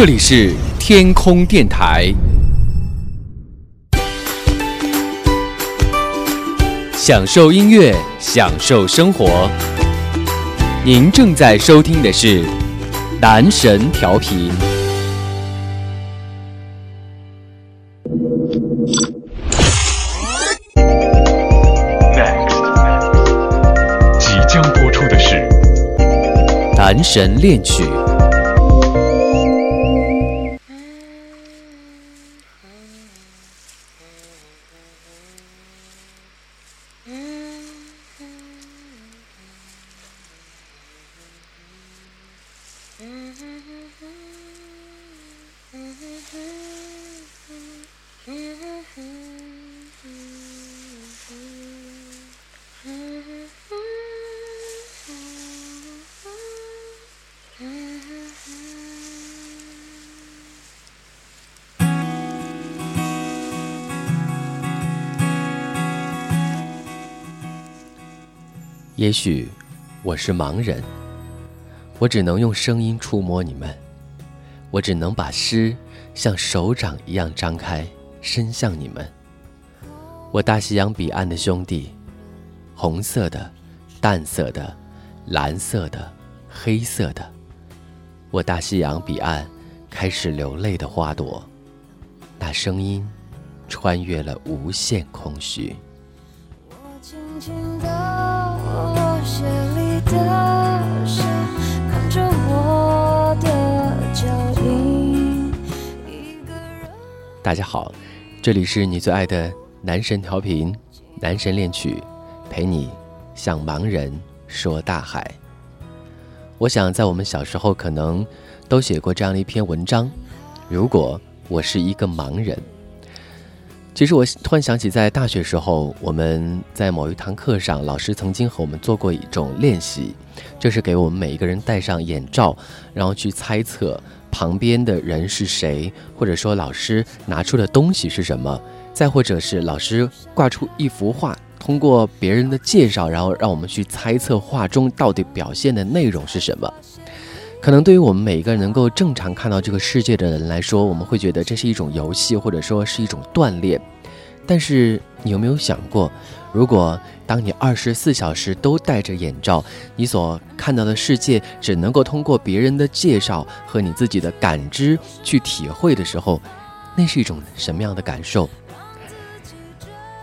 这里是天空电台，享受音乐，享受生活。您正在收听的是男神调频。即将播出的是男神恋曲。也许我是盲人，我只能用声音触摸你们，我只能把诗像手掌一样张开，伸向你们。我大西洋彼岸的兄弟，红色的、淡色的、蓝色的、黑色的，我大西洋彼岸开始流泪的花朵，那声音穿越了无限空虚。我轻轻的大家好，这里是你最爱的男神调频，男神恋曲，陪你向盲人说大海。我想，在我们小时候可能都写过这样的一篇文章：如果我是一个盲人。其实我突然想起，在大学时候，我们在某一堂课上，老师曾经和我们做过一种练习，就是给我们每一个人戴上眼罩，然后去猜测旁边的人是谁，或者说老师拿出的东西是什么，再或者是老师挂出一幅画，通过别人的介绍，然后让我们去猜测画中到底表现的内容是什么。可能对于我们每一个能够正常看到这个世界的人来说，我们会觉得这是一种游戏，或者说是一种锻炼。但是你有没有想过，如果当你二十四小时都戴着眼罩，你所看到的世界只能够通过别人的介绍和你自己的感知去体会的时候，那是一种什么样的感受？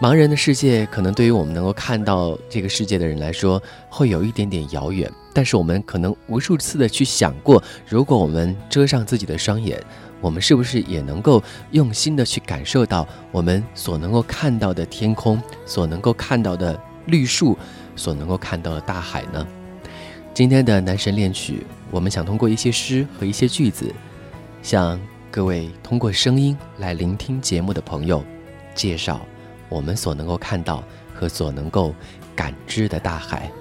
盲人的世界可能对于我们能够看到这个世界的人来说，会有一点点遥远。但是我们可能无数次的去想过，如果我们遮上自己的双眼，我们是不是也能够用心的去感受到我们所能够看到的天空，所能够看到的绿树，所能够看到的大海呢？今天的男神恋曲，我们想通过一些诗和一些句子，向各位通过声音来聆听节目的朋友，介绍我们所能够看到和所能够感知的大海。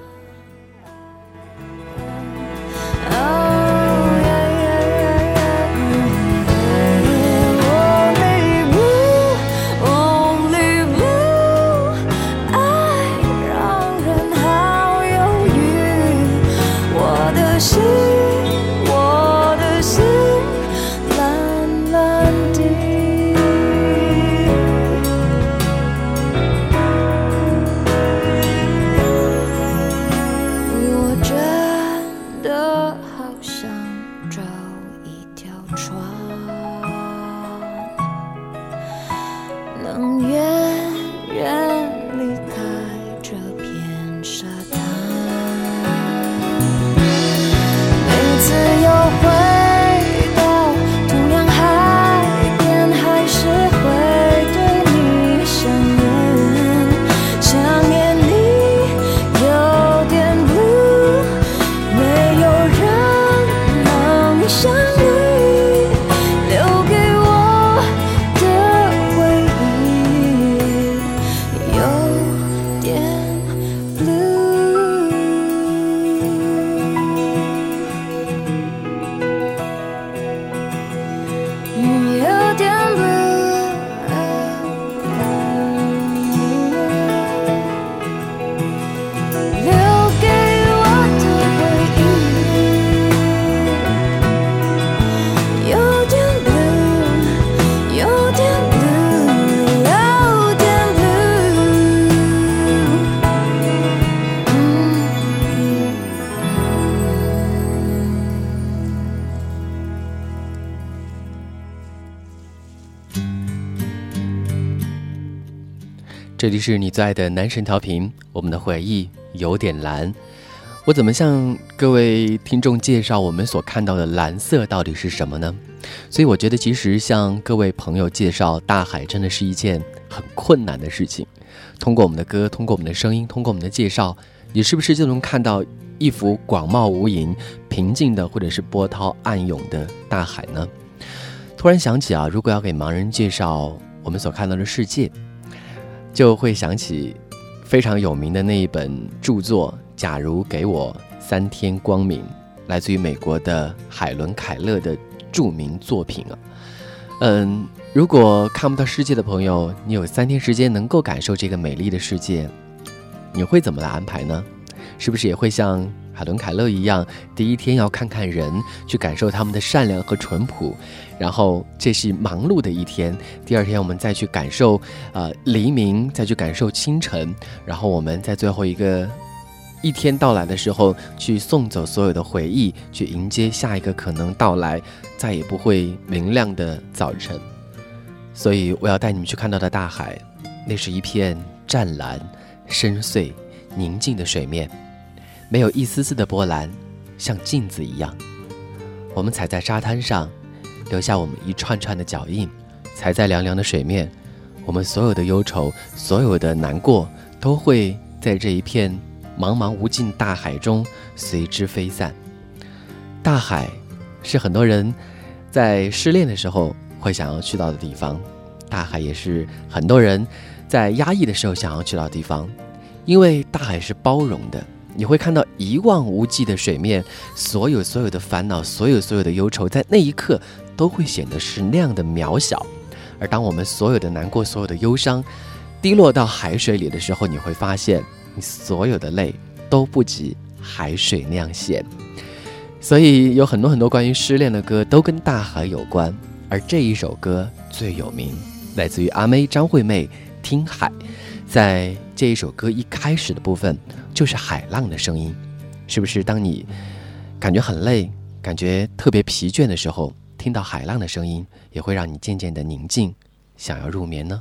你想。这里是你最爱的男神调频，我们的回忆有点蓝。我怎么向各位听众介绍我们所看到的蓝色到底是什么呢？所以我觉得，其实向各位朋友介绍大海，真的是一件很困难的事情。通过我们的歌，通过我们的声音，通过我们的介绍，你是不是就能看到一幅广袤无垠、平静的，或者是波涛暗涌的大海呢？突然想起啊，如果要给盲人介绍我们所看到的世界。就会想起非常有名的那一本著作《假如给我三天光明》，来自于美国的海伦·凯勒的著名作品啊。嗯，如果看不到世界的朋友，你有三天时间能够感受这个美丽的世界，你会怎么来安排呢？是不是也会像？海伦·凯勒一样，第一天要看看人，去感受他们的善良和淳朴，然后这是忙碌的一天。第二天我们再去感受，呃，黎明，再去感受清晨，然后我们在最后一个一天到来的时候，去送走所有的回忆，去迎接下一个可能到来再也不会明亮的早晨。所以我要带你们去看到的大海，那是一片湛蓝、深邃、宁静的水面。没有一丝丝的波澜，像镜子一样。我们踩在沙滩上，留下我们一串串的脚印；踩在凉凉的水面，我们所有的忧愁、所有的难过，都会在这一片茫茫无尽大海中随之飞散。大海是很多人在失恋的时候会想要去到的地方，大海也是很多人在压抑的时候想要去到的地方，因为大海是包容的。你会看到一望无际的水面，所有所有的烦恼，所有所有的忧愁，在那一刻都会显得是那样的渺小。而当我们所有的难过、所有的忧伤，滴落到海水里的时候，你会发现，你所有的泪都不及海水那样咸。所以有很多很多关于失恋的歌都跟大海有关，而这一首歌最有名，来自于阿妹张惠妹《听海》。在这一首歌一开始的部分，就是海浪的声音，是不是？当你感觉很累、感觉特别疲倦的时候，听到海浪的声音，也会让你渐渐的宁静，想要入眠呢？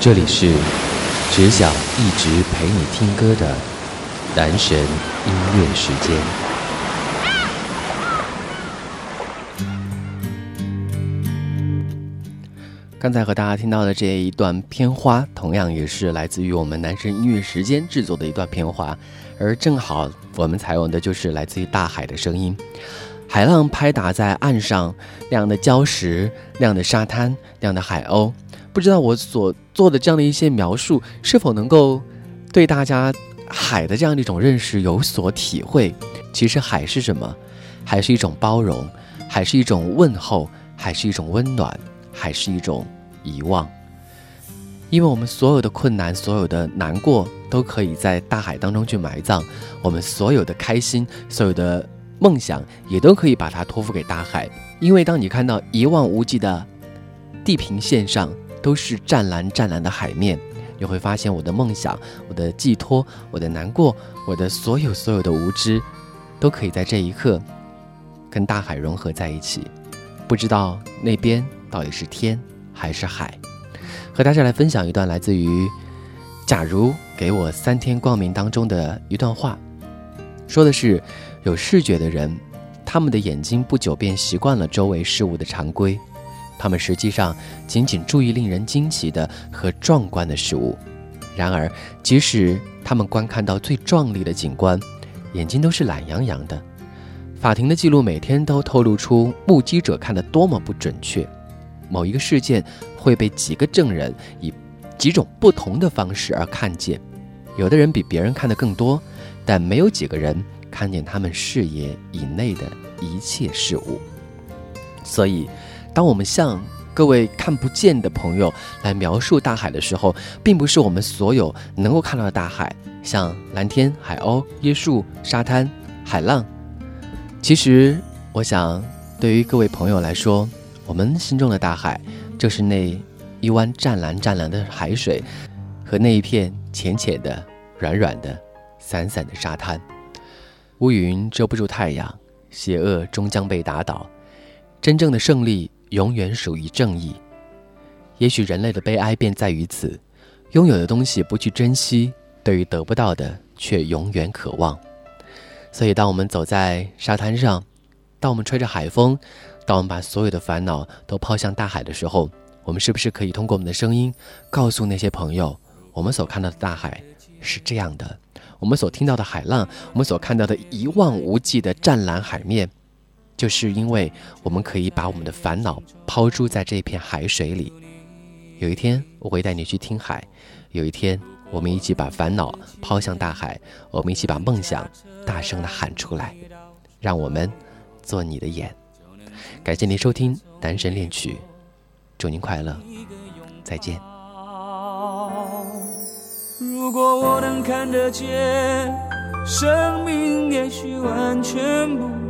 这里是只想一直陪你听歌的男神音乐时间。刚才和大家听到的这一段片花，同样也是来自于我们男神音乐时间制作的一段片花，而正好我们采用的就是来自于大海的声音，海浪拍打在岸上，那样的礁石，那样的沙滩，那样的海鸥。不知道我所做的这样的一些描述，是否能够对大家海的这样的一种认识有所体会？其实海是什么？海是一种包容，海是一种问候，海是一种温暖，海是一种遗忘。因为我们所有的困难，所有的难过，都可以在大海当中去埋葬；我们所有的开心，所有的梦想，也都可以把它托付给大海。因为当你看到一望无际的地平线上，都是湛蓝湛蓝的海面，你会发现我的梦想、我的寄托、我的难过、我的所有所有的无知，都可以在这一刻跟大海融合在一起。不知道那边到底是天还是海？和大家来分享一段来自于《假如给我三天光明》当中的一段话，说的是有视觉的人，他们的眼睛不久便习惯了周围事物的常规。他们实际上仅仅注意令人惊奇的和壮观的事物，然而，即使他们观看到最壮丽的景观，眼睛都是懒洋洋的。法庭的记录每天都透露出目击者看得多么不准确。某一个事件会被几个证人以几种不同的方式而看见，有的人比别人看得更多，但没有几个人看见他们视野以内的一切事物。所以。当我们向各位看不见的朋友来描述大海的时候，并不是我们所有能够看到的大海，像蓝天、海鸥、椰树、沙滩、海浪。其实，我想，对于各位朋友来说，我们心中的大海，就是那一湾湛蓝湛蓝的海水，和那一片浅浅的、软软的、散散的沙滩。乌云遮不住太阳，邪恶终将被打倒，真正的胜利。永远属于正义。也许人类的悲哀便在于此：拥有的东西不去珍惜，对于得不到的却永远渴望。所以，当我们走在沙滩上，当我们吹着海风，当我们把所有的烦恼都抛向大海的时候，我们是不是可以通过我们的声音，告诉那些朋友，我们所看到的大海是这样的？我们所听到的海浪，我们所看到的一望无际的湛蓝海面。就是因为我们可以把我们的烦恼抛诸在这片海水里，有一天我会带你去听海，有一天我们一起把烦恼抛向大海，我们一起把梦想大声的喊出来，让我们做你的眼。感谢您收听《男神恋曲》，祝您快乐，再见。如果我能看得见，生命也许完全不。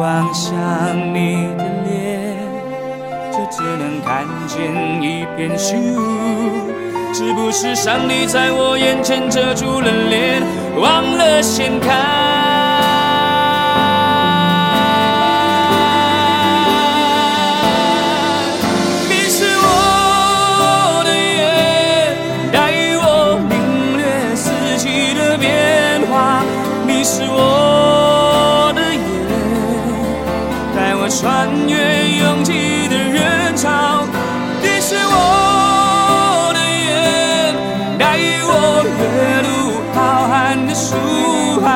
望向你的脸，就只能看见一片虚无。是不是上帝在我眼前遮住了脸，忘了掀开？你是我的眼，带我领略四季的变化。你是我穿越拥挤的人潮。你是我的眼，带我阅读浩瀚的书海。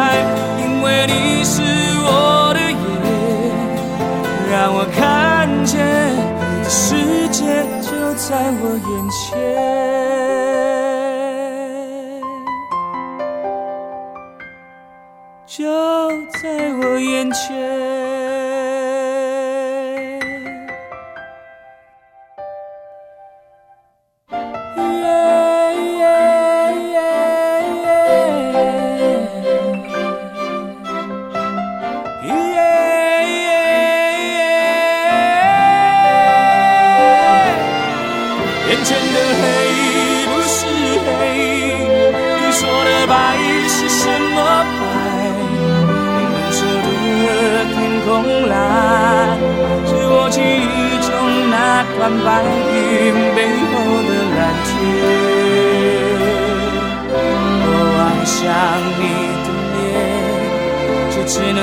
因为你是我的眼，让我看见世界就在我眼前。就在我眼前。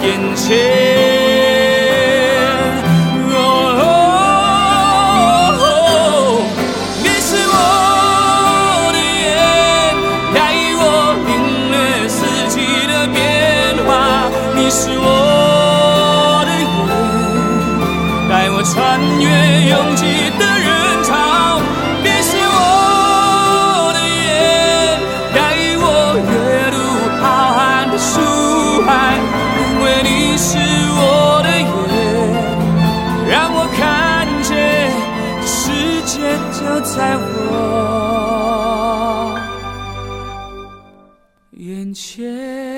眼前。就在我眼前。